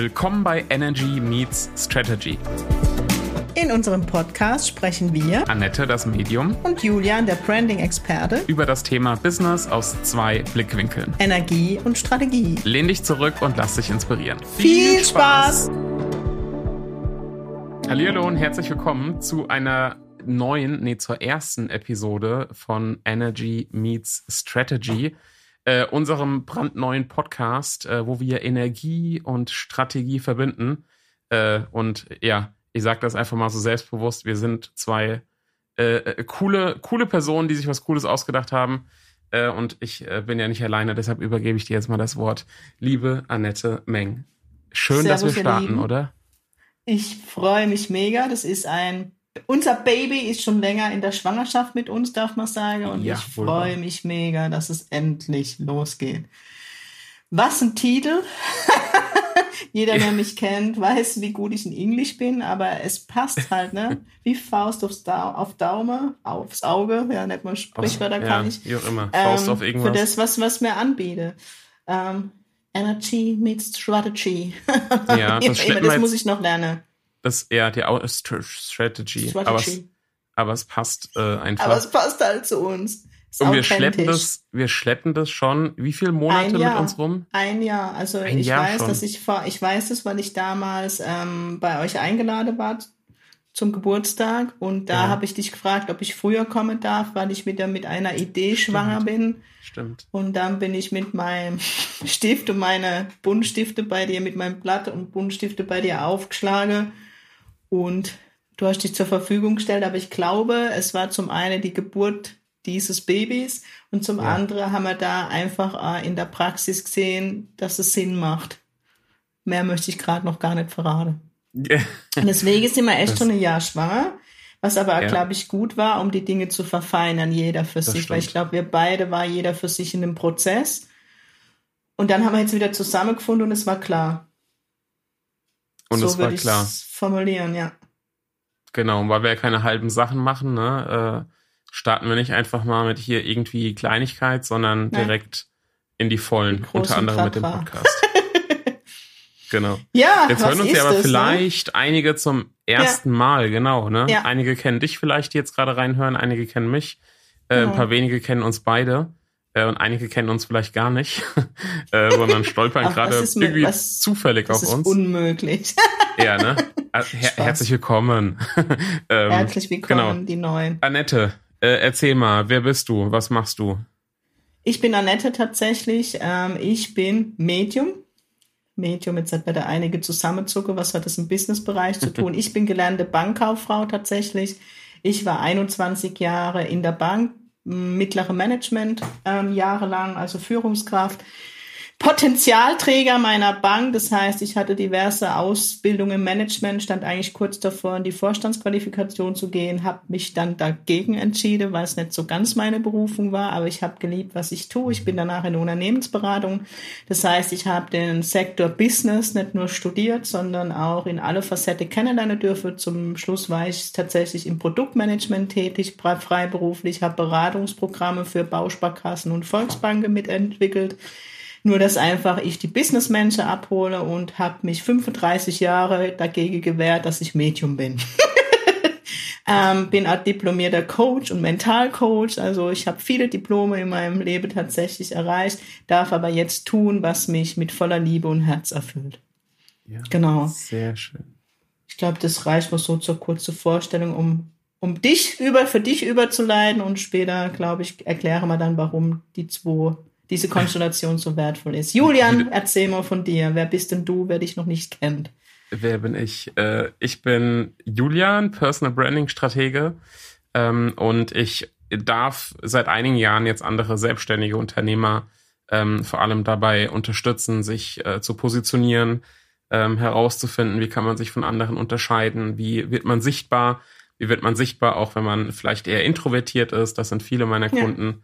Willkommen bei Energy Meets Strategy. In unserem Podcast sprechen wir, Annette, das Medium, und Julian, der Branding-Experte, über das Thema Business aus zwei Blickwinkeln. Energie und Strategie. Lehn dich zurück und lass dich inspirieren. Viel Spaß! Hallo und herzlich willkommen zu einer neuen, nee, zur ersten Episode von Energy Meets Strategy, äh, unserem brandneuen Podcast, äh, wo wir Energie und Strategie verbinden. Äh, und ja, ich sage das einfach mal so selbstbewusst, wir sind zwei äh, äh, coole, coole Personen, die sich was Cooles ausgedacht haben. Äh, und ich bin ja nicht alleine, deshalb übergebe ich dir jetzt mal das Wort. Liebe Annette Meng. Schön, Servus, dass wir starten, oder? Ich freue mich mega. Das ist ein. Unser Baby ist schon länger in der Schwangerschaft mit uns, darf man sagen. Und Ja, ich freue mich mega, dass es endlich losgeht. Was ein Titel! Jeder, der mich kennt, weiß, wie gut ich in Englisch bin, aber es passt halt, ne? Wie Faust aufs Dau auf Daumen, aufs Auge, ja, nennt man Sprichwörter, ja, kann ich. Wie auch immer. Faust ähm, auf irgendwas. Für das, was, was mir anbiete. Ähm, Energy meets Strategy. Ja, das das muss ich noch lernen. Das, ja, die Au- Str- Strategy. Aber es, Strategy. aber es passt äh, einfach. Aber es passt halt zu uns. Ist und wir schleppen das, wir schleppen das schon, wie viele Monate mit uns rum? Ein Jahr. Also Ein ich Jahr weiß, schon. dass ich vor, ich weiß es, weil ich damals ähm, bei euch eingeladen war zum Geburtstag und da Ja. habe ich dich gefragt, ob ich früher kommen darf, weil ich wieder mit einer Idee schwanger bin. Stimmt. Und dann bin ich mit meinem Stift und meine Buntstifte bei dir, mit meinem Blatt und Buntstifte bei dir aufgeschlagen. Und du hast dich zur Verfügung gestellt, aber ich glaube, es war zum einen die Geburt dieses Babys und zum Ja. anderen haben wir da einfach äh, in der Praxis gesehen, dass es Sinn macht. Mehr möchte ich gerade noch gar nicht verraten. Und deswegen sind wir echt Das- schon ein Jahr schwanger. Was aber, Ja. glaube ich, gut war, um die Dinge zu verfeinern, jeder für sich. Weil ich stimmt. glaube, wir beide war jeder für sich in dem Prozess. Und dann haben wir jetzt wieder zusammengefunden und es war klar. Und so es war klar. formulieren, ja. Genau, weil wir ja keine halben Sachen machen, ne, äh, starten wir nicht einfach mal mit hier irgendwie Kleinigkeit, sondern Nein. direkt in die Vollen, Die unter anderem mit dem. Podcast. genau. Ja, Jetzt hören uns ja aber das, ne? vielleicht einige zum ersten Mal, genau, ne? Ja. Einige kennen dich vielleicht, die jetzt gerade reinhören, einige kennen mich, äh, ein Genau. paar wenige kennen uns beide. äh, Und einige kennen uns vielleicht gar nicht, äh, sondern stolpern gerade irgendwie was- zufällig Das auf ist uns. unmöglich. Ja, ne? Äh, Her Spaß. herzlich willkommen. ähm, Herzlich willkommen, genau. die Neuen. Annette, äh, erzähl mal, wer bist du? Was machst du? Ich bin Annette tatsächlich. Ähm, ich bin Medium. Medium, jetzt hat wieder einige zusammenzucken. Was hat das im Businessbereich zu tun? Ich bin gelernte Bankkauffrau tatsächlich. Ich war 21 Jahre in der Bank, mittlere Management ähm, jahrelang, also Führungskraft. Potenzialträger meiner Bank, das heißt, ich hatte diverse Ausbildungen im Management, stand eigentlich kurz davor, in die Vorstandsqualifikation zu gehen, habe mich dann dagegen entschieden, weil es nicht so ganz meine Berufung war, aber ich habe geliebt, was ich tue. Ich bin danach in Unternehmensberatung. Das heißt, ich habe den Sektor Business nicht nur studiert, sondern auch in alle Facetten kennenlernen dürfen. Zum Schluss war ich tatsächlich im Produktmanagement tätig, frei- freiberuflich, habe Beratungsprogramme für Bausparkassen und Volksbanken mitentwickelt. Nur, dass einfach ich die Businessmenschen abhole und habe mich 35 Jahre dagegen gewehrt, dass ich Medium bin. ähm, bin auch diplomierter Coach und Mentalcoach. Also ich habe viele Diplome in meinem Leben tatsächlich erreicht, darf aber jetzt tun, was mich mit voller Liebe und Herz erfüllt. Ja, Genau. Sehr schön. Ich glaube, das reicht mal so zur kurzen Vorstellung, um, um dich über, für dich überzuleiten und später, glaube ich, erkläre mal dann, warum die zwei, diese Konstellation so wertvoll ist. Julian, erzähl mal von dir. Wer bist denn du, wer dich noch nicht kennt? Wer bin ich? Äh, ich bin Julian, Personal Branding Stratege. Ähm, und ich darf seit einigen Jahren jetzt andere selbstständige Unternehmer ähm, vor allem dabei unterstützen, sich äh, zu positionieren, ähm, herauszufinden, wie kann man sich von anderen unterscheiden, wie wird man sichtbar, wie wird man sichtbar, auch wenn man vielleicht eher introvertiert ist. Das sind viele meiner Ja.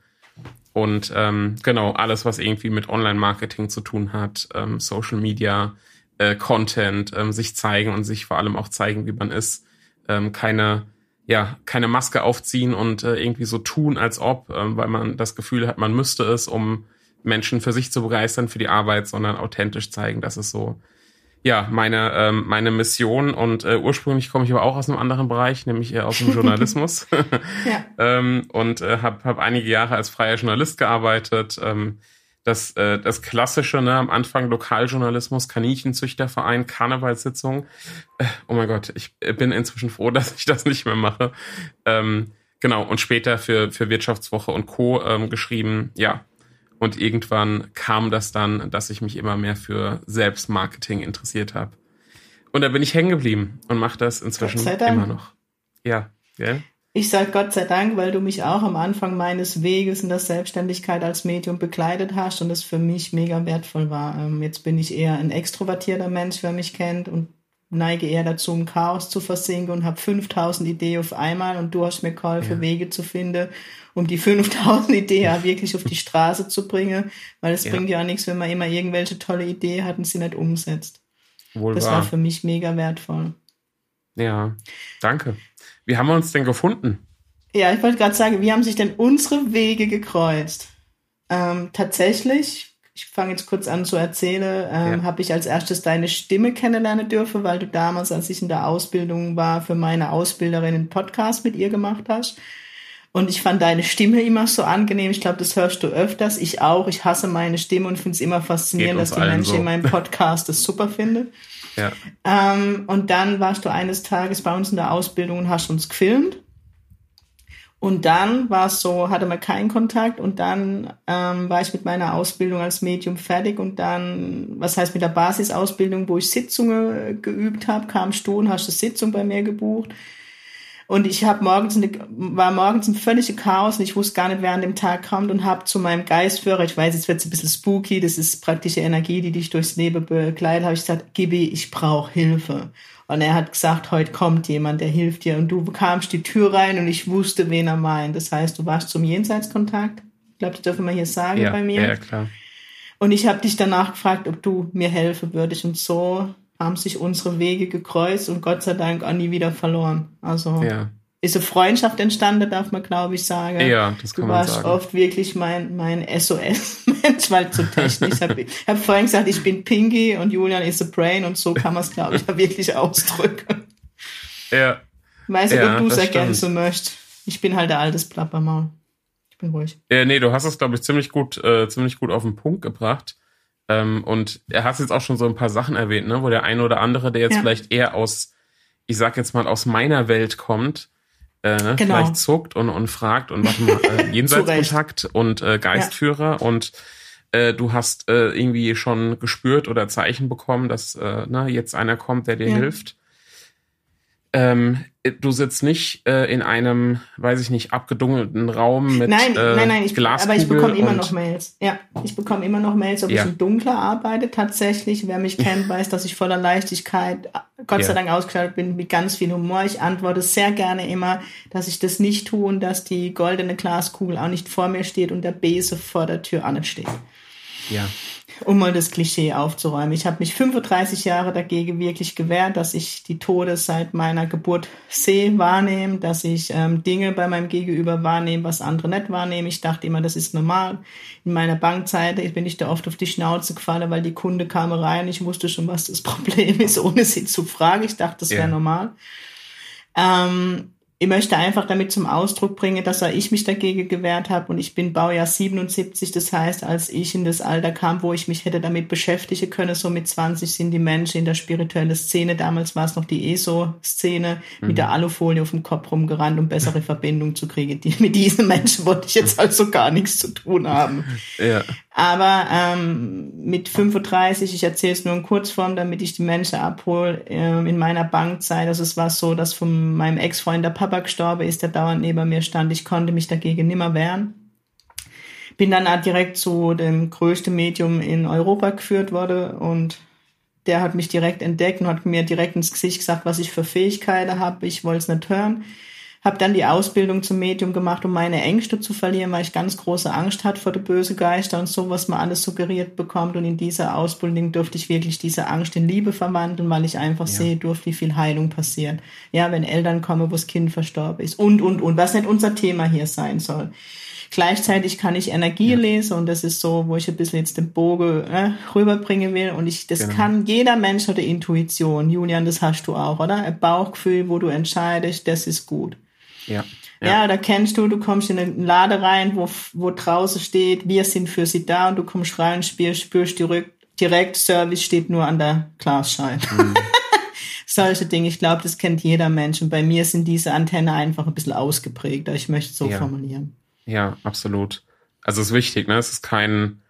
Und ähm, genau, alles, was irgendwie mit Online-Marketing zu tun hat, ähm, Social Media, äh, Content, ähm, sich zeigen und sich vor allem auch zeigen, wie man ist. Ähm, keine, ja, keine Maske aufziehen und äh, irgendwie so tun, als ob, ähm, weil man das Gefühl hat, man müsste es, um Menschen für sich zu begeistern, für die Arbeit, sondern authentisch zeigen. Das ist so, ja, meine, ähm, meine Mission und äh, ursprünglich komme ich aber auch aus einem anderen Bereich, nämlich äh, aus dem Journalismus. ja. ähm, und äh, habe hab einige Jahre als freier Journalist gearbeitet. Ähm, das, äh, das Klassische, ne, am Anfang Lokaljournalismus, Kaninchenzüchterverein, Karnevalssitzung. Äh, oh mein Gott, ich bin inzwischen froh, dass ich das nicht mehr mache. Ähm, genau, und später für, für Wirtschaftswoche und Co. Ähm, geschrieben, ja, und irgendwann kam das dann, dass ich mich immer mehr für Selbstmarketing interessiert habe. Und da bin ich hängen geblieben und mache das inzwischen immer noch. Ja, gell? Ich sage Gott sei Dank, weil du mich auch am Anfang meines Weges in der Selbstständigkeit als Medium begleitet hast und das für mich mega wertvoll war. Ähm, jetzt bin ich eher ein extrovertierter Mensch, wer mich kennt und neige eher dazu, im Chaos zu versinken und habe 5000 Ideen auf einmal und du hast mir geholfen, ja. Wege zu finden um die 5000 Ideen wirklich auf die Straße zu bringen, weil es ja. bringt ja auch nichts, wenn man immer irgendwelche tolle Idee hat und sie nicht umsetzt. Wohl das wahr. war für mich mega wertvoll. Ja, danke. Wie haben wir uns denn gefunden? Ja, ich wollte gerade sagen, wie haben sich denn unsere Wege gekreuzt? Ähm, tatsächlich, ich fange jetzt kurz an zu erzählen, ähm, ja. habe ich als erstes deine Stimme kennenlernen dürfen, weil du damals, als ich in der Ausbildung war, für meine Ausbilderin einen Podcast mit ihr gemacht hast. Und ich fand deine Stimme immer so angenehm. Ich glaube, das hörst du öfters. Ich auch. Ich hasse meine Stimme und finde es immer faszinierend, dass die Menschen so. in meinem Podcast das super finden. Ja. Ähm, und dann warst du eines Tages bei uns in der Ausbildung und hast uns gefilmt. Und dann war es so, hatte man keinen Kontakt und dann ähm, war ich mit meiner Ausbildung als Medium fertig und dann, was heißt mit der Basisausbildung, wo ich Sitzungen geübt habe, kamst du und hast eine Sitzung bei mir gebucht. Und ich habe morgens eine, war morgens ein völliges Chaos und ich wusste gar nicht, wer an dem Tag kommt und habe zu meinem Geistführer, ich weiß, jetzt wird ein bisschen spooky, das ist praktische Energie, die dich durchs Leben begleitet, habe ich gesagt, Gibi, ich brauche Hilfe. Und er hat gesagt, heute kommt jemand, der hilft dir. Und du bekamst die Tür rein und ich wusste, wen er meint. Das heißt, du warst zum Jenseitskontakt. Ich glaube, das dürfen wir hier sagen ja, bei mir. Ja, klar. Und ich habe dich danach gefragt, ob du mir helfen würdest. Und so haben sich unsere Wege gekreuzt und Gott sei Dank auch nie wieder verloren. Also ja. ist eine Freundschaft entstanden, darf man glaube ich sagen. Ja, das kann du man sagen. Du warst oft wirklich mein, mein SOS-Mensch, weil zu technisch. ich habe hab vorhin gesagt, ich bin Pinky und Julian ist a Brain und so kann man es glaube ich wirklich ausdrücken. Ja. Weißt du, ja, ob du es ergänzen möchtest. Ich bin halt der altes Plappermaul. Ich bin ruhig. Ja, nee, du hast es, glaube ich, ziemlich gut, äh, ziemlich gut auf den Punkt gebracht. Ähm, und er hat jetzt auch schon so ein paar Sachen erwähnt, ne, wo der eine oder andere, der jetzt ja. vielleicht eher aus, ich sag jetzt mal, aus meiner Welt kommt, äh, ne, genau. vielleicht zuckt und, und fragt und warte mal, äh, Jenseitskontakt und äh, Geistführer ja. und äh, du hast äh, irgendwie schon gespürt oder Zeichen bekommen, dass äh, ne, jetzt einer kommt, der dir ja. hilft. Ähm, du sitzt nicht äh, in einem, weiß ich nicht, abgedunkelten Raum mit nein, äh, nein, nein, ich, aber ich bekomme immer noch Mails. Ja, ich bekomme immer noch Mails, ob ja. ich im Dunkler arbeite. Tatsächlich, wer mich kennt, weiß, dass ich voller Leichtigkeit, Gott ja. sei Dank ausgestattet bin, mit ganz viel Humor. Ich antworte sehr gerne immer, dass ich das nicht tue und dass die goldene Glaskugel auch nicht vor mir steht und der Bese vor der Tür auch nicht steht. Ja um mal das Klischee aufzuräumen. Ich habe mich 35 Jahre dagegen wirklich gewehrt, dass ich die Tode seit meiner Geburt sehe, wahrnehme, dass ich ähm, Dinge bei meinem Gegenüber wahrnehme, was andere nicht wahrnehmen. Ich dachte immer, das ist normal. In meiner Bankzeit bin ich da oft auf die Schnauze gefallen, weil die Kunde kam rein. Ich wusste schon, was das Problem ist, ohne sie zu fragen. Ich dachte, das wäre yeah. normal. Ähm, ich möchte einfach damit zum Ausdruck bringen, dass ich mich dagegen gewehrt habe und ich bin Baujahr 77, das heißt, als ich in das Alter kam, wo ich mich hätte damit beschäftigen können, so mit 20 sind die Menschen in der spirituellen Szene, damals war es noch die ESO-Szene, mhm. mit der Alufolie auf dem Kopf rumgerannt, um bessere Verbindungen zu kriegen. Die, mit diesen Menschen wollte ich jetzt also gar nichts zu tun haben. Ja. Aber ähm, mit 35, ich erzähle es nur in Kurzform, damit ich die Menschen abhole, ähm, in meiner Bankzeit, also es war so, dass von meinem Ex-Freund der Papa gestorben ist, der dauernd neben mir stand. Ich konnte mich dagegen nimmer wehren. Bin dann auch direkt zu dem größten Medium in Europa geführt worden und der hat mich direkt entdeckt und hat mir direkt ins Gesicht gesagt, was ich für Fähigkeiten habe. Ich wollte es nicht hören. Habe dann die Ausbildung zum Medium gemacht, um meine Ängste zu verlieren, weil ich ganz große Angst hatte vor den bösen Geister und so, was man alles suggeriert bekommt. Und in dieser Ausbildung durfte ich wirklich diese Angst in Liebe verwandeln, weil ich einfach ja. sehe durfte, wie viel Heilung passiert. Ja, wenn Eltern kommen, wo das Kind verstorben ist und, und, und, was nicht unser Thema hier sein soll. Gleichzeitig kann ich Energie ja. lesen und das ist so, wo ich ein bisschen jetzt den Bogen äh, rüberbringen will. Und ich, das genau. kann jeder Mensch hat eine Intuition. Julian, das hast du auch, oder? Ein Bauchgefühl, wo du entscheidest, das ist gut. Ja. Ja, ja da kennst du, du kommst in einen Laden rein, wo, wo draußen steht, wir sind für sie da und du kommst rein, spürst, spürst direkt, direkt Service steht nur an der Glasscheibe. Mhm. Solche Dinge, ich glaube, das kennt jeder Mensch. Und bei mir sind diese Antenne einfach ein bisschen ausgeprägt. Ich möchte es so ja. formulieren. Ja, absolut. Also es ist wichtig, ne? Es ist kein,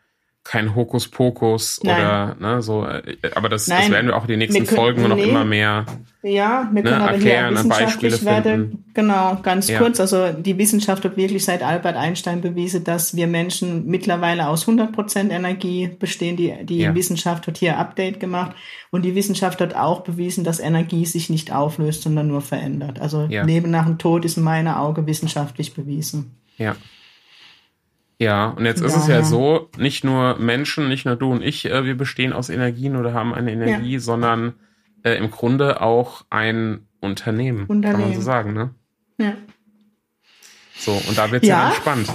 kein Hokuspokus Nein. oder ne, so, äh, aber das, das werden wir auch in den nächsten können, Folgen nee. noch immer mehr ja, wir können ne, aber erklären, hier wissenschaftlich werden, genau, ganz ja. kurz, also die Wissenschaft hat wirklich seit Albert Einstein bewiesen, dass wir Menschen mittlerweile aus 100% Energie bestehen. Die, die ja. Wissenschaft hat hier Update gemacht und die Wissenschaft hat auch bewiesen, dass Energie sich nicht auflöst, sondern nur verändert. Also ja. Leben nach dem Tod ist in meiner Auge wissenschaftlich bewiesen. Ja. Ja, und jetzt ist es ja so, nicht nur Menschen, nicht nur du und ich, äh, wir bestehen aus Energien oder haben eine Energie, ja. sondern äh, im Grunde auch ein Unternehmen, Unternehmen, kann man so sagen, ne? Ja. So, und da wird's ja, ja dann spannend.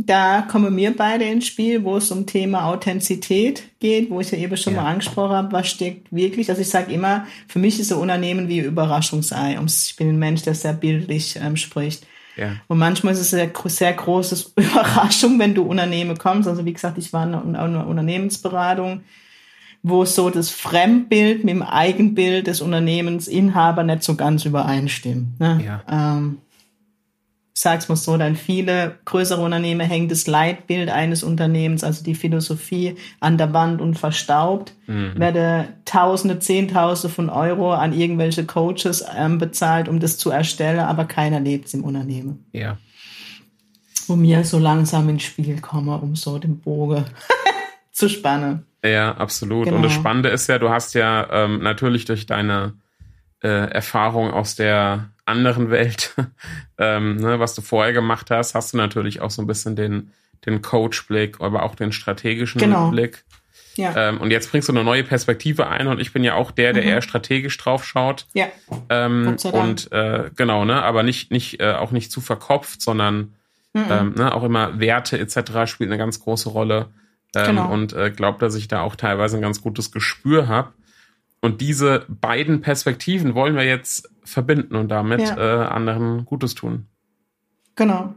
Da kommen wir beide ins Spiel, wo es um Thema Authentizität geht, wo ich ja eben schon ja. mal angesprochen habe, was steckt wirklich. Also ich sage immer, für mich ist so Unternehmen wie Überraschungsei. Ich bin ein Mensch, der sehr bildlich ähm, spricht. Ja. Und manchmal ist es eine sehr große Überraschung, wenn du Unternehmen kommst. Also wie gesagt, ich war in einer Unternehmensberatung, wo so das Fremdbild mit dem Eigenbild des Unternehmensinhaber nicht so ganz übereinstimmt. Ne? Ja. Ähm, sag's mal so, dann viele größere Unternehmen hängen das Leitbild eines Unternehmens, also die Philosophie an der Wand und verstaubt, mhm. werde Tausende, Zehntausende von Euro an irgendwelche Coaches ähm, bezahlt, um das zu erstellen, aber keiner lebt im Unternehmen. Ja. Wo mir so langsam ins Spiel komme, um so den Bogen zu spannen. Ja, absolut. Genau. Und das Spannende ist ja, du hast ja ähm, natürlich durch deine äh, Erfahrung aus der anderen Welt, ähm, ne, was du vorher gemacht hast, hast du natürlich auch so ein bisschen den, den Coach-Blick, aber auch den strategischen genau. Blick. Ja. Ähm, und jetzt bringst du eine neue Perspektive ein und ich bin ja auch der, der mhm. eher strategisch drauf schaut. Ja. Ähm, und äh, genau, ne, aber nicht, nicht, äh, auch nicht zu verkopft, sondern mhm. ähm, ne, auch immer Werte etc. spielt eine ganz große Rolle. Ähm, genau. Und äh, glaube, dass ich da auch teilweise ein ganz gutes Gespür habe. Und diese beiden Perspektiven wollen wir jetzt verbinden und damit ja. äh, anderen Gutes tun. Genau.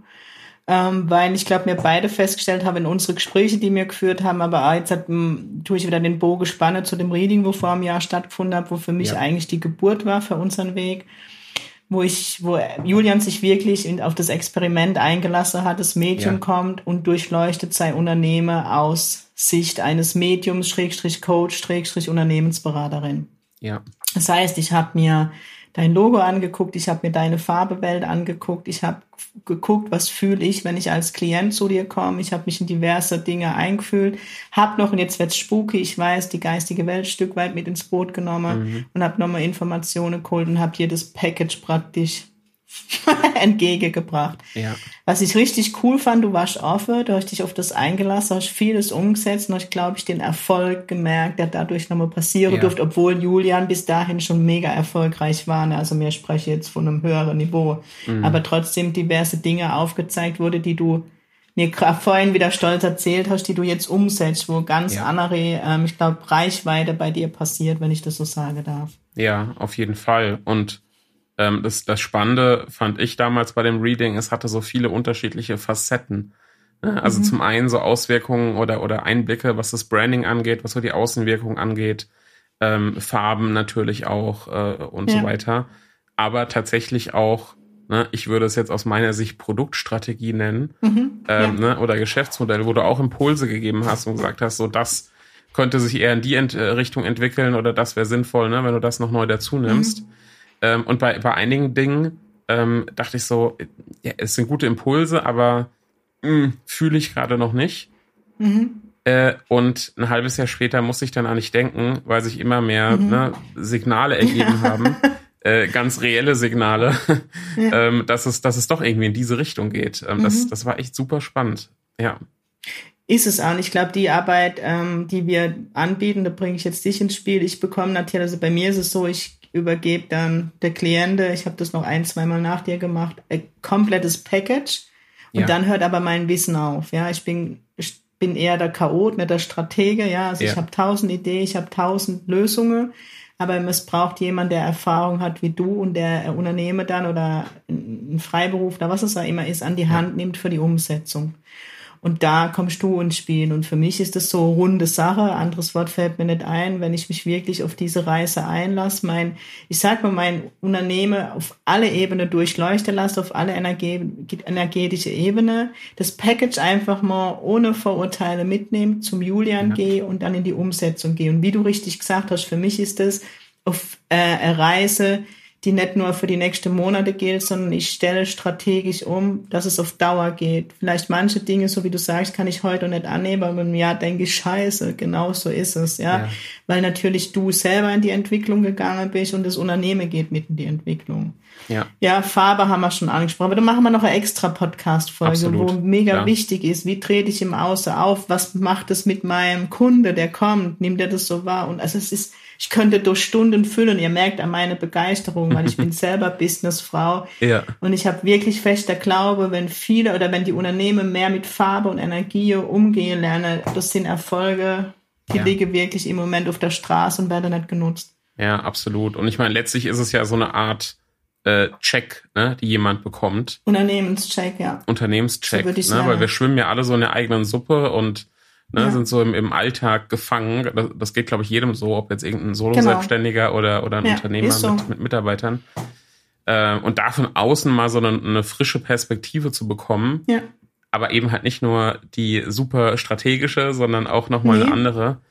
Ähm, weil ich glaube, wir beide festgestellt haben in unsere Gespräche, die wir geführt haben, aber jetzt hat, m, tue ich wieder den Bogen spannen zu dem Reading, wo vor einem Jahr stattgefunden hat, wo für mich ja. eigentlich die Geburt war für unseren Weg, wo ich, wo Julian sich wirklich auf das Experiment eingelassen hat, das Medium ja. kommt und durchleuchtet sein Unternehmen aus Sicht eines Mediums, Schrägstrich Coach, Schrägstrich Unternehmensberaterin. Ja. Das heißt, ich habe mir dein Logo angeguckt, ich habe mir deine Farbewelt angeguckt, ich habe geguckt, was fühle ich, wenn ich als Klient zu dir komme. Ich habe mich in diverse Dinge eingefühlt, habe noch, und jetzt wird's spooky, ich weiß, die geistige Welt Stück weit mit ins Boot genommen mhm. und habe nochmal Informationen geholt und habe dir das Package praktisch entgegengebracht. Ja. Was ich richtig cool fand, du warst offen, du hast dich auf das eingelassen, hast vieles umgesetzt und hast, glaube ich, den Erfolg gemerkt, der dadurch nochmal passieren ja. durfte, obwohl Julian bis dahin schon mega erfolgreich war. Ne? Also mir spreche jetzt von einem höheren Niveau. Mhm. Aber trotzdem diverse Dinge aufgezeigt wurde, die du mir vorhin wieder stolz erzählt hast, die du jetzt umsetzt, wo ganz ja. andere, ähm, ich glaube, Reichweite bei dir passiert, wenn ich das so sagen darf. Ja, auf jeden Fall. Und ähm, das, das Spannende fand ich damals bei dem Reading, es hatte so viele unterschiedliche Facetten. Ne? Also mhm. zum einen so Auswirkungen oder, oder Einblicke, was das Branding angeht, was so die Außenwirkung angeht, ähm, Farben natürlich auch äh, und ja. so weiter. Aber tatsächlich auch, ne, ich würde es jetzt aus meiner Sicht Produktstrategie nennen mhm. ähm, ja. ne, oder Geschäftsmodell, wo du auch Impulse gegeben hast und gesagt hast, so das könnte sich eher in die Ent äh, Richtung entwickeln oder das wäre sinnvoll, ne, wenn du das noch neu dazu nimmst. Mhm. Ähm, und bei, bei einigen Dingen ähm, dachte ich so, ja, es sind gute Impulse, aber hm, fühle ich gerade noch nicht. Mhm. Äh, und ein halbes Jahr später muss ich dann an nicht denken, weil sich immer mehr mhm. ne, Signale ergeben ja. haben, äh, ganz reelle Signale, ja. ähm, dass, es, dass es doch irgendwie in diese Richtung geht. Ähm, mhm. das, das war echt super spannend. Ja. Ist es auch. Und ich glaube, die Arbeit, ähm, die wir anbieten, da bringe ich jetzt dich ins Spiel. Ich bekomme natürlich, also bei mir ist es so, ich übergebe dann der Kliente, ich habe das noch ein, zweimal nach dir gemacht, ein komplettes Package Und ja. dann hört aber mein Wissen auf. Ja, ich bin, ich bin eher der Chaot, nicht der Stratege. Ja, also ja. ich habe tausend Ideen, ich habe tausend Lösungen. Aber es braucht jemand, der Erfahrung hat wie du und der Unternehmer dann oder ein Freiberuf oder was es auch immer ist, an die Hand nimmt für die Umsetzung. Und da kommst du ins Spiel. Und für mich ist das so runde Sache. Anderes Wort fällt mir nicht ein, wenn ich mich wirklich auf diese Reise einlasse. Mein, ich sag mal, mein Unternehmen auf alle Ebenen durchleuchten lasse, auf alle energetische Ebene. Das Package einfach mal ohne Vorurteile mitnehmen, zum Julian ja. gehe und dann in die Umsetzung gehe. Und wie du richtig gesagt hast, für mich ist das auf äh, eine Reise, die nicht nur für die nächsten Monate gilt, sondern ich stelle strategisch um, dass es auf Dauer geht. Vielleicht manche Dinge, so wie du sagst, kann ich heute nicht annehmen, aber im Jahr denke ich, scheiße, genau so ist es, ja? ja. Weil natürlich du selber in die Entwicklung gegangen bist und das Unternehmen geht mit in die Entwicklung. Ja. Ja, Farbe haben wir schon angesprochen, aber dann machen wir noch eine extra Podcast-Folge, wo mega ja. wichtig ist, wie trete ich im Außen auf, was macht es mit meinem Kunde, der kommt, nimmt er das so wahr und also es ist, ich könnte durch Stunden füllen. Ihr merkt an meiner Begeisterung, weil ich bin selber Businessfrau. Ja. Und ich habe wirklich fester Glaube, wenn viele oder wenn die Unternehmen mehr mit Farbe und Energie umgehen lernen, das sind Erfolge, die ja. liegen wirklich im Moment auf der Straße und werden nicht genutzt. Ja, absolut. Und ich meine, letztlich ist es ja so eine Art äh, Check, ne, die jemand bekommt. Unternehmenscheck, ja. Unternehmenscheck, so ne, weil wir schwimmen ja alle so in der eigenen Suppe und ne, ja. sind so im, im Alltag gefangen. Das, das geht, glaube ich, jedem so, ob jetzt irgendein Solo-Selbstständiger genau. oder, oder ein ja, Unternehmer so. mit, mit Mitarbeitern. Äh, und da von außen mal so eine, eine frische Perspektive zu bekommen. Ja. Aber eben halt nicht nur die super strategische, sondern auch nochmal nee. eine andere.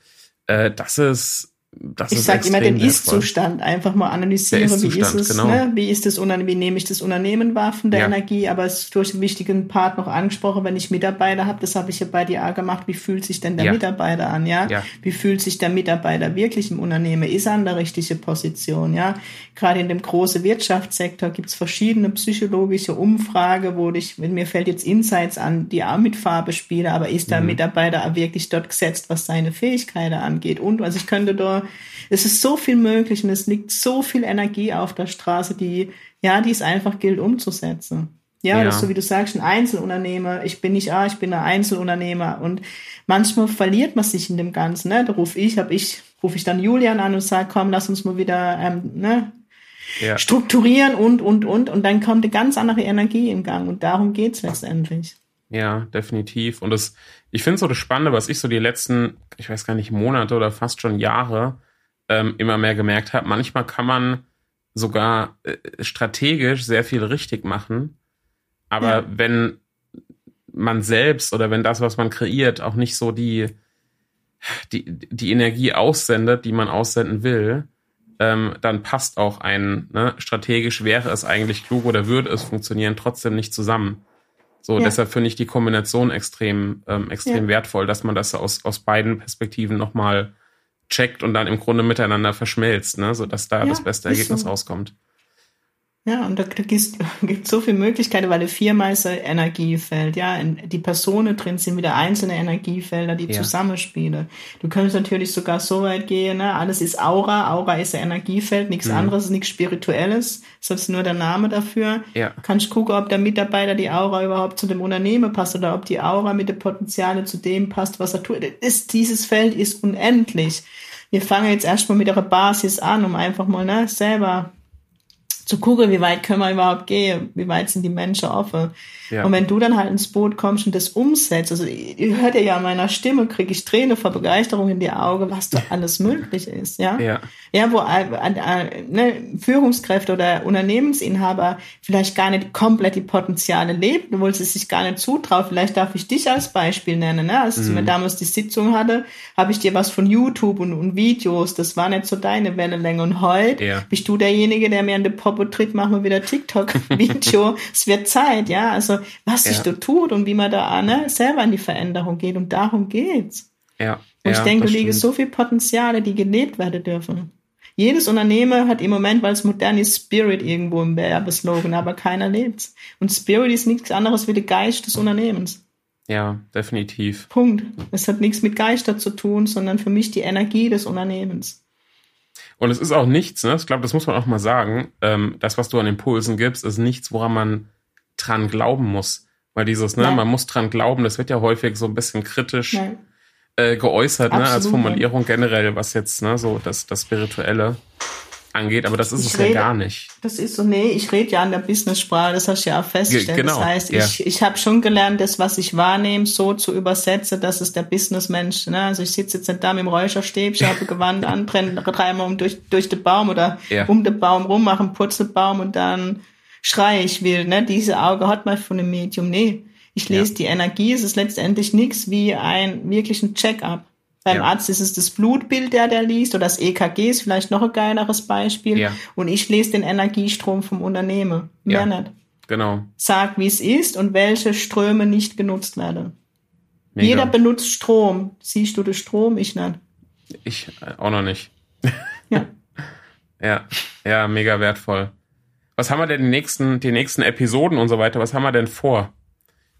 Äh, das ist das ich sage immer den Ist-Zustand einfach mal analysieren, ist wie ist es, genau. ne? wie ist das wie nehme ich das Unternehmen wahr von der ja. Energie, aber es ist durch einen wichtigen Part noch angesprochen, wenn ich Mitarbeiter habe, das habe ich ja bei dir gemacht, wie fühlt sich denn der ja. Mitarbeiter an, ja? ja? Wie fühlt sich der Mitarbeiter wirklich im Unternehmen? Ist er an der richtigen Position, ja? Gerade in dem großen Wirtschaftssektor gibt es verschiedene psychologische Umfrage, wo ich, mir fällt jetzt Insights an, die auch mit Farbe spielen, aber ist der mhm. Mitarbeiter wirklich dort gesetzt, was seine Fähigkeiten angeht? Und also ich könnte da es ist so viel möglich und es liegt so viel Energie auf der Straße, die, ja, die es einfach gilt umzusetzen. Ja, ja. Das ist so wie du sagst, ein Einzelunternehmer. Ich bin nicht, ah, ich bin ein Einzelunternehmer. Und manchmal verliert man sich in dem Ganzen. Ne? Da rufe ich, hab ich, rufe ich dann Julian an und sage, komm, lass uns mal wieder ähm, ne, ja. strukturieren und, und, und. Und dann kommt eine ganz andere Energie in Gang. Und darum geht's letztendlich. Ja, definitiv. Und das, ich finde so das Spannende, was ich so die letzten, ich weiß gar nicht, Monate oder fast schon Jahre ähm, immer mehr gemerkt habe. Manchmal kann man sogar äh, strategisch sehr viel richtig machen. Aber ja. wenn man selbst oder wenn das, was man kreiert, auch nicht so die, die, die Energie aussendet, die man aussenden will, ähm, dann passt auch ein, ne, strategisch wäre es eigentlich klug oder würde es funktionieren, trotzdem nicht zusammen. So, ja. deshalb finde ich die Kombination extrem, ähm, extrem ja. wertvoll, dass man das aus, aus beiden Perspektiven nochmal checkt und dann im Grunde miteinander verschmilzt, ne, sodass da ja, das beste Ergebnis so. rauskommt. Ja, und da gibt es so viele Möglichkeiten, weil es viermeister Energiefeld, ja, die Personen drin sind wieder einzelne Energiefelder, die ja. zusammenspielen. Du könntest natürlich sogar so weit gehen, ne? alles ist Aura, Aura ist ein Energiefeld, nichts mhm. anderes, nichts Spirituelles, ist nur der Name dafür. Ja. Kannst gucken, ob der Mitarbeiter die Aura überhaupt zu dem Unternehmen passt oder ob die Aura mit den Potenzialen zu dem passt, was er tut. Ist, dieses Feld ist unendlich. Wir fangen jetzt erstmal mit der Basis an, um einfach mal ne, selber zu gucken, wie weit können wir überhaupt gehen, wie weit sind die Menschen offen. Ja. Und wenn du dann halt ins Boot kommst und das umsetzt, also ihr hört ja an meiner Stimme, kriege ich Tränen vor Begeisterung in die Augen, was da alles möglich ist, ja. Ja, ja wo äh, äh, ne, Führungskräfte oder Unternehmensinhaber vielleicht gar nicht komplett die Potenziale leben, obwohl sie sich gar nicht zutrauen. Vielleicht darf ich dich als Beispiel nennen. Ne? Als mhm. ich damals die Sitzung hatte, habe ich dir was von YouTube und, und, Videos, das war nicht so deine Wellenlänge. Und heute ja. bist du derjenige, der mir an den Popo tritt, machen wir wieder TikTok-Video. es wird Zeit, ja. Also was sich da tut und wie man da ne, selber in die Veränderung geht. Und darum geht's. Ja. Und ich denke, da liegen so viele Potenziale, die gelebt werden dürfen. Jedes Unternehmen hat im Moment, weil es modern ist, Spirit irgendwo im Werbeslogan, aber keiner lebt's. Und Spirit ist nichts anderes wie der Geist des Unternehmens. Ja, definitiv. Punkt. Es hat nichts mit Geister zu tun, sondern für mich die Energie des Unternehmens. Und es ist auch nichts, ne? ich glaube, das muss man auch mal sagen, ähm, das, was du an Impulsen gibst, ist nichts, woran man dran glauben muss. Weil dieses, ne, Nein. man muss dran glauben, das wird ja häufig so ein bisschen kritisch äh, geäußert, ne, als Absolut, Formulierung generell, was jetzt, ne, so das, das Spirituelle angeht, aber das ist Ich es ja rede- gar nicht. Das ist so, nee, ich rede ja an der Business-Sprache, das hast du ja auch festgestellt. Ge- genau, Das heißt, ja. ich, ich habe schon gelernt, das, was ich wahrnehme, so zu übersetzen, dass es der Businessmensch, ne? Also ich sitze jetzt nicht da mit dem Räucherstäbchen, habe Gewand an, brenne dreimal um durch, durch den Baum oder Ja. um den Baum rum, mache einen Purzelbaum und dann schreie ich will, ne? Diese Auge hat man von dem Medium. Nee, ich lese Ja. die Energie, es ist letztendlich nichts wie ein wirklichen Check-up. Beim Ja. Arzt ist es das Blutbild, der der liest, oder das EKG ist vielleicht noch ein geileres Beispiel. Ja. Und ich lese den Energiestrom vom Unternehmen. Mehr Ja. nicht. Genau. Sag, wie es ist und welche Ströme nicht genutzt werden. Mega. Jeder benutzt Strom. Siehst du den Strom? Ich nicht. Ich äh, auch noch nicht. Ja. Ja, ja, mega wertvoll. Was haben wir denn die nächsten, die nächsten Episoden und so weiter? Was haben wir denn vor?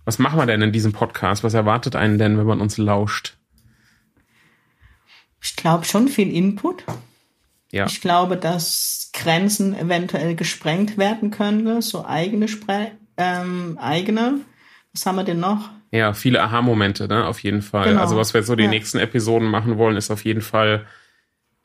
Was machen wir denn in diesem Podcast? Was erwartet einen denn, wenn man uns lauscht? Ich glaube schon viel Input. Ja, Ich glaube, dass Grenzen eventuell gesprengt werden können, so eigene, Spre ähm, eigene. Was haben wir denn noch? ja, viele Aha-Momente, ne? Auf jeden Fall. Genau. Also was wir jetzt so die Ja. nächsten Episoden machen wollen, ist auf jeden Fall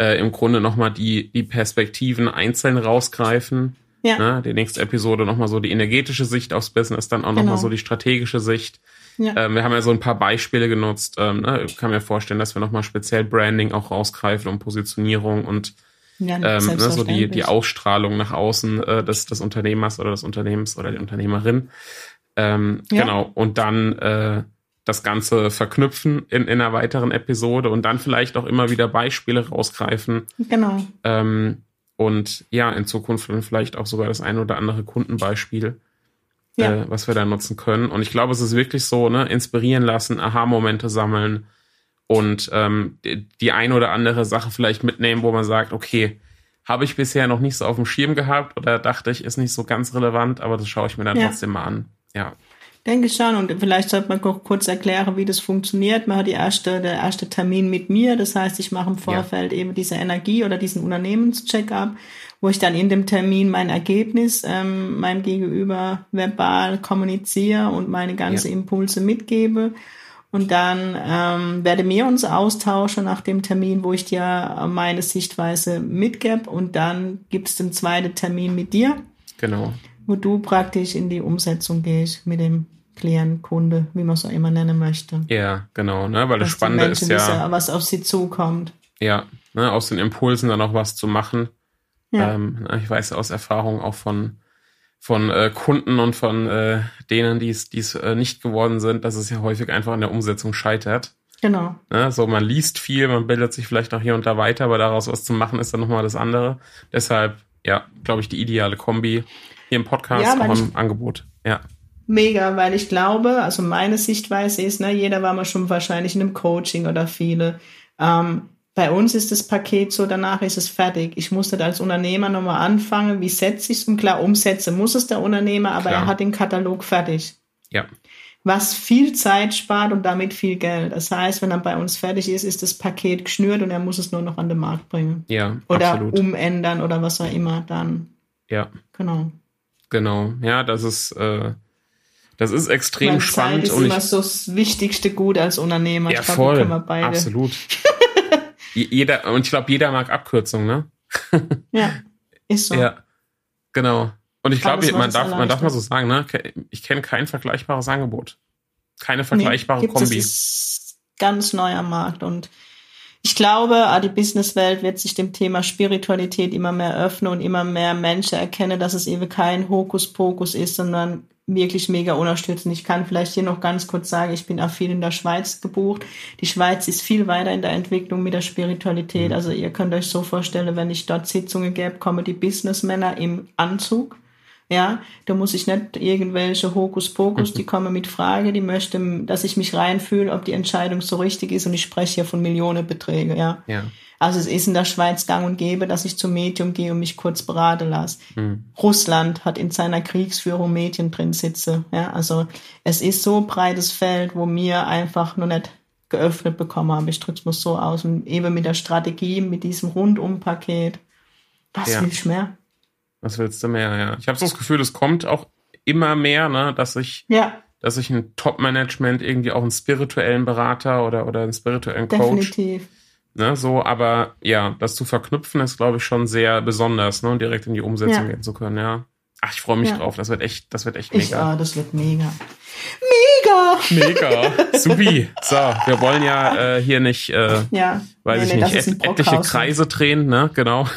äh, im Grunde nochmal die, die Perspektiven einzeln rausgreifen. Ja, Ne? Die nächste Episode nochmal so die energetische Sicht aufs Business, dann auch nochmal Genau. so die strategische Sicht. Ja, Ähm, wir haben ja so ein paar Beispiele genutzt. Ähm, ne? Ich kann mir vorstellen, dass wir nochmal speziell Branding auch rausgreifen und Positionierung und ja ähm, ne, so die, die Ausstrahlung nach außen äh, des, des Unternehmers oder des Unternehmens oder der Unternehmerin. Ähm, Ja. Genau. Und dann äh, das Ganze verknüpfen in, in einer weiteren Episode und dann vielleicht auch immer wieder Beispiele rausgreifen. Genau. Ähm, und ja, in Zukunft dann vielleicht auch sogar das ein oder andere Kundenbeispiel, Ja. äh, was wir da nutzen können. Und ich glaube, es ist wirklich so, ne, inspirieren lassen, Aha-Momente sammeln und ähm, die, die ein oder andere Sache vielleicht mitnehmen, wo man sagt, okay, habe ich bisher noch nicht so auf dem Schirm gehabt oder dachte ich, ist nicht so ganz relevant, aber das schaue ich mir dann Ja. trotzdem mal an. Ja, Denke schon. Und vielleicht sollte man kurz erklären, wie das funktioniert. Man hat die erste, der erste Termin mit mir. Das heißt, ich mache im Vorfeld eben diese Energie oder diesen Unternehmenscheck-up, wo ich dann in dem Termin mein Ergebnis ähm, meinem Gegenüber verbal kommuniziere und meine ganzen Ja. Impulse mitgebe. Und dann ähm, werden wir uns austauschen nach dem Termin, wo ich dir meine Sichtweise mitgebe. Und dann gibt es den zweiten Termin mit dir genau. wo du praktisch in die Umsetzung gehst mit dem Klient, Kunde, wie man es auch immer nennen möchte. Ja, genau, ne? Weil das Dass Spannende ist ja, wissen, was auf sie zukommt. ja, ne, aus den Impulsen dann auch was zu machen. Ja, Ähm, ich weiß aus Erfahrung auch von, von äh, Kunden und von äh, denen, die es äh, nicht geworden sind, dass es ja häufig einfach an der Umsetzung scheitert. genau. Ne? So, man liest viel, man bildet sich vielleicht auch hier und da weiter, aber daraus was zu machen, ist dann nochmal das andere. Deshalb, ja, glaube ich, die ideale Kombi hier im Podcast, Ja, auch im Angebot. Ja, Mega, weil ich glaube, also meine Sichtweise ist, ne, jeder war mal schon wahrscheinlich in einem Coaching oder viele. Ähm, bei uns ist das Paket so, danach ist es fertig. Ich musste als Unternehmer nochmal anfangen, wie setze ich es? Und klar, umsetzen muss es der Unternehmer, aber Klar. er hat den Katalog fertig. ja, was viel Zeit spart und damit viel Geld. Das heißt, wenn er bei uns fertig ist, ist das Paket geschnürt und er muss es nur noch an den Markt bringen. ja, Oder absolut. umändern oder was auch immer dann. Ja, Genau. genau. Ja, das ist, äh, das ist extrem Weil spannend Zeit ist und immer ich, so das wichtigste Gut als Unternehmer. ja, ich glaube, voll, können wir beide. absolut. Je- jeder, und ich glaube, jeder mag Abkürzungen, ne? Ja, ist so. Ja, genau. Und ich glaube, man darf, man darf mal so sagen, ne? Ich kenne kein vergleichbares Angebot. Keine Nee, vergleichbare gibt's, Kombi. Es ist ganz neu am Markt und ich glaube, ah, die Businesswelt wird sich dem Thema Spiritualität immer mehr öffnen und immer mehr Menschen erkennen, dass es eben kein Hokuspokus ist, sondern wirklich mega unterstützen. Ich kann vielleicht hier noch ganz kurz sagen, ich bin auch viel in der Schweiz gebucht. Die Schweiz ist viel weiter in der Entwicklung mit der Spiritualität. Also ihr könnt euch so vorstellen, wenn ich dort Sitzungen gäbe, kommen die Businessmänner im Anzug. Ja, da muss ich nicht irgendwelche Hokuspokus, die kommen mit Frage, die möchten, dass ich mich reinfühle, ob die Entscheidung so richtig ist und ich spreche hier von Millionenbeträge, ja. Ja. Also es ist in der Schweiz gang und gäbe, dass ich zum Medium gehe und mich kurz beraten lasse. Hm. Russland hat in seiner Kriegsführung Mädchen drin sitze, ja. Also es ist so ein breites Feld, wo mir einfach noch nicht geöffnet bekommen haben. Ich drück's mal so aus und eben mit der Strategie, mit diesem Rundumpaket. Was Ja. will ich mehr? Was willst du mehr, ja. Ich habe so das Gefühl, es kommt auch immer mehr, ne, dass sich Ja, dass sich ein Top-Management irgendwie auch einen spirituellen Berater oder, oder einen spirituellen Coach. Definitiv. Ne, so, aber ja, das zu verknüpfen ist, glaube ich, schon sehr besonders, ne, und direkt in die Umsetzung Ja. gehen zu können, ja. Ach, ich freue mich Ja. drauf. Das wird echt, das wird echt Ich, mega. ah, das wird mega. Mega! Mega. Supi. So, wir wollen ja äh, hier nicht, äh, Ja. weiß Nee, ich nee, nicht, et etliche Brockhaus. Kreise drehen, ne, genau.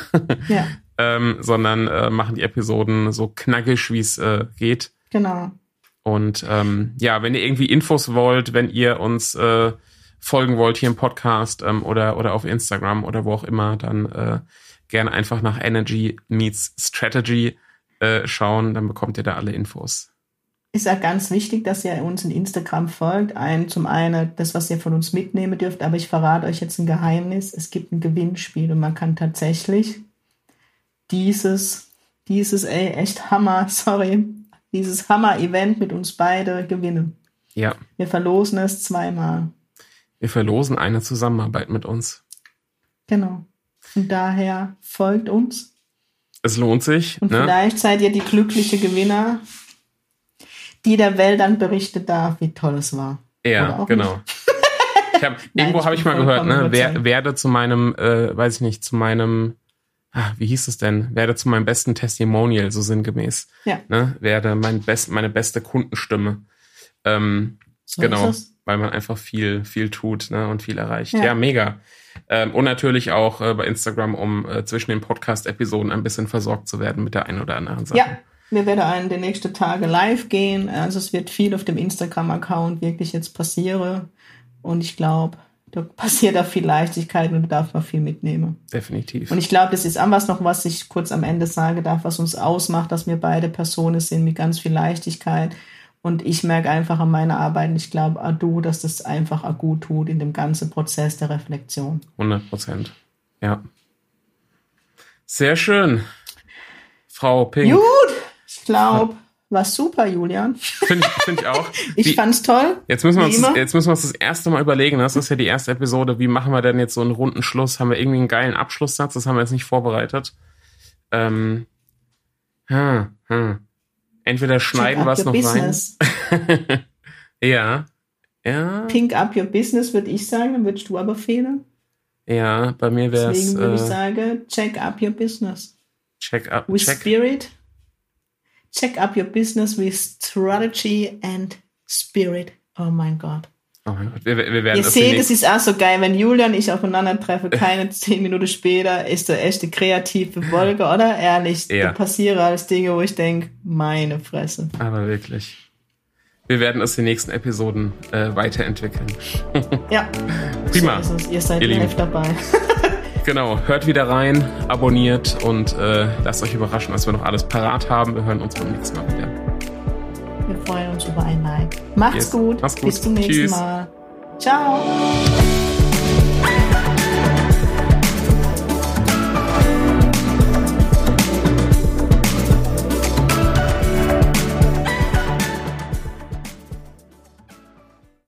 Ja, ähm, sondern äh, machen die Episoden so knackig, wie es äh, geht. genau. Und ähm, ja, wenn ihr irgendwie Infos wollt, wenn ihr uns äh, folgen wollt hier im Podcast ähm, oder, oder auf Instagram oder wo auch immer, dann äh, gerne einfach nach Energy Meets Strategy äh, schauen, dann bekommt ihr da alle Infos. Ist ja ganz wichtig, dass ihr uns in Instagram folgt. Ein, zum einen das, was ihr von uns mitnehmen dürft, aber ich verrate euch jetzt ein Geheimnis. Es gibt ein Gewinnspiel und man kann tatsächlich dieses, dieses, ey, echt Hammer, sorry, dieses Hammer-Event mit uns beide gewinnen. Ja, Wir verlosen es zweimal. wir verlosen eine Zusammenarbeit mit uns. Genau. Von daher folgt uns. Es lohnt sich. Und Ne? vielleicht seid ihr die glückliche Gewinner, die der Welt dann berichtet darf, wie toll es war. Ja, genau. Hab, Nein, irgendwo habe ich mal gehört, ne, wer, werde zu meinem, äh, weiß ich nicht, zu meinem, ah, wie hieß es denn, werde zu meinem besten Testimonial, so sinngemäß. Ja. Ne, werde mein best, meine beste Kundenstimme. Ähm, So genau, weil man einfach viel, viel tut ne, und viel erreicht. Ja, Ja. mega. Ähm, und natürlich auch äh, bei Instagram, um äh, zwischen den Podcast-Episoden ein bisschen versorgt zu werden mit der einen oder anderen Sache. Ja, wir werden einen der nächsten Tage live gehen. Also es wird viel auf dem Instagram-Account wirklich jetzt passieren. Und ich glaube, da passiert auch viel Leichtigkeit und da darf man viel mitnehmen. Definitiv. Und ich glaube, das ist auch was noch, was ich kurz am Ende sage darf, was uns ausmacht, dass wir beide Personen sind mit ganz viel Leichtigkeit. Und ich merke einfach an meiner Arbeit, und ich glaube, auch du, dass das einfach auch gut tut in dem ganzen Prozess der Reflexion. 100 Prozent. Ja. Sehr schön. Frau Pink. Gut, ich glaube, war super, Julian. Finde ich, find ich auch. Ich Wie- fand's toll. Jetzt müssen, wir uns, immer. jetzt müssen wir uns das erste Mal überlegen. Das ist ja die erste Episode. Wie machen wir denn jetzt so einen runden Schluss? Haben wir irgendwie einen geilen Abschlusssatz? Das haben wir jetzt nicht vorbereitet. Ähm, hm, hm. Entweder schneiden wir es noch business. rein. ja. Ja. Pink up your business, würde ich sagen, dann würdest du aber fehlen. Ja, bei mir wäre es Deswegen würde ich äh, sagen, check up your business. check up. With Check. spirit. Check up your business with strategy and spirit. Oh mein Gott. Oh mein Gott, wir, wir werden Ihr das seht, es ist auch so geil, wenn Julian und ich aufeinandertreffen, keine zehn Minuten später ist der echte kreative Wolke, oder? Ehrlich, Ja. da passieren alles Dinge, wo ich denke, meine Fresse. Aber wirklich. Wir werden es in den nächsten Episoden äh, weiterentwickeln. Ja, Prima. so. Ihr seid Ihr live dabei. Genau, hört wieder rein, abonniert und äh, lasst euch überraschen, was wir noch alles parat haben. Wir hören uns beim nächsten Mal wieder. Wir freuen uns über ein Like. Macht's Yes. gut. Macht's gut. Bis zum nächsten Tschüss. Mal. Ciao.